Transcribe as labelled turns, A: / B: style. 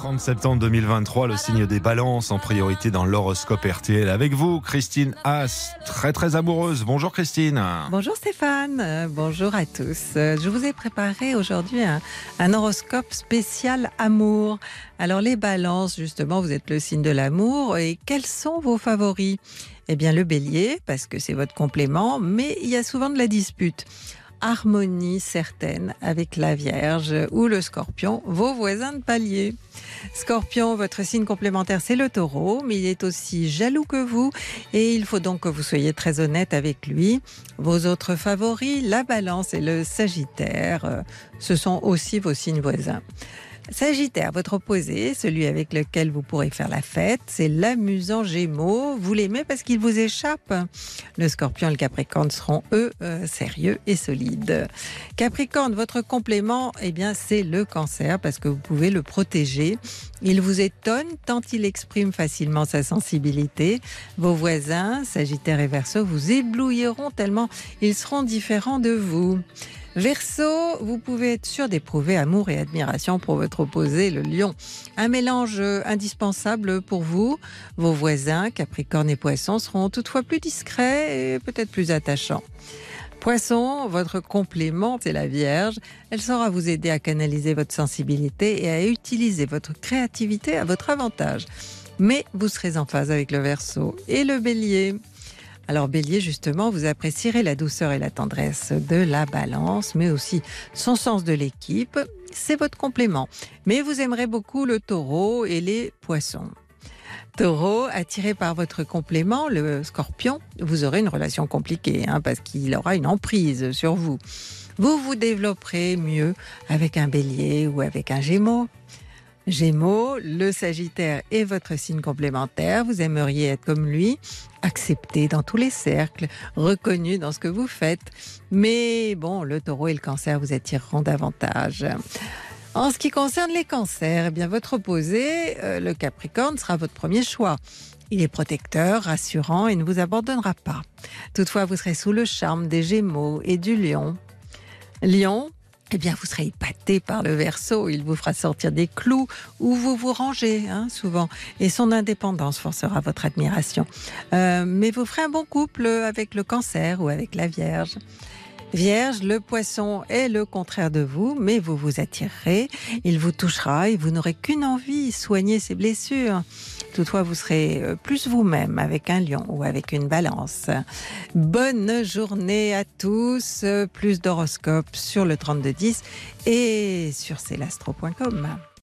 A: 30 septembre 2023, le signe des balances en priorité dans l'horoscope RTL. Avec vous, Christine Haas, très très amoureuse. Bonjour Christine.
B: Bonjour Stéphane, euh, bonjour à tous. Euh, Je vous ai préparé aujourd'hui un, un horoscope spécial amour. Alors les balances, justement, vous êtes le signe de l'amour. Et quels sont vos favoris? Eh bien le bélier, parce que c'est votre complément, mais il y a souvent de la dispute harmonie certaine avec la Vierge ou le Scorpion, vos voisins de palier. Scorpion, votre signe complémentaire, c'est le taureau, mais il est aussi jaloux que vous et il faut donc que vous soyez très honnête avec lui. Vos autres favoris, la balance et le sagittaire, euh, ce sont aussi vos signes voisins. Sagittaire, votre opposé, celui avec lequel vous pourrez faire la fête, c'est l'amusant Gémeaux. Vous l'aimez parce qu'il vous échappe. Le Scorpion et le Capricorne seront eux euh, sérieux et solides. Capricorne, votre complément, eh bien c'est le Cancer parce que vous pouvez le protéger. Il vous étonne tant il exprime facilement sa sensibilité. Vos voisins, Sagittaire et Verseau, vous éblouiront tellement ils seront différents de vous. Verseau, vous pouvez être sûr d'éprouver amour et admiration pour votre opposé, le lion. Un mélange indispensable pour vous. Vos voisins, Capricorne et Poisson, seront toutefois plus discrets et peut-être plus attachants. Poisson, votre complément, c'est la Vierge. Elle saura vous aider à canaliser votre sensibilité et à utiliser votre créativité à votre avantage. Mais vous serez en phase avec le Verseau et le Bélier. Alors Bélier, justement, vous apprécierez la douceur et la tendresse de la balance, mais aussi son sens de l'équipe. C'est votre complément. Mais vous aimerez beaucoup le taureau et les poissons. Taureau, attiré par votre complément, le scorpion, vous aurez une relation compliquée, hein, parce qu'il aura une emprise sur vous. Vous vous développerez mieux avec un bélier ou avec un gémeau. Gémeaux, le Sagittaire est votre signe complémentaire. Vous aimeriez être comme lui, accepté dans tous les cercles, reconnu dans ce que vous faites. Mais bon, le taureau et le cancer vous attireront davantage. En ce qui concerne les cancers, eh bien votre opposé, euh, le Capricorne, sera votre premier choix. Il est protecteur, rassurant et ne vous abandonnera pas. Toutefois, vous serez sous le charme des Gémeaux et du Lion. Lion, eh bien, vous serez épaté par le verso. Il vous fera sortir des clous où vous vous rangez, hein, souvent. Et son indépendance forcera votre admiration. Euh, mais vous ferez un bon couple avec le cancer ou avec la Vierge. Vierge, le poisson est le contraire de vous, mais vous vous attirerez, il vous touchera et vous n'aurez qu'une envie, soigner ses blessures. Toutefois, vous serez euh, plus vous-même avec un lion ou avec une balance. Bonne journée à tous, plus d'horoscopes sur le 3210 et sur celastro.com.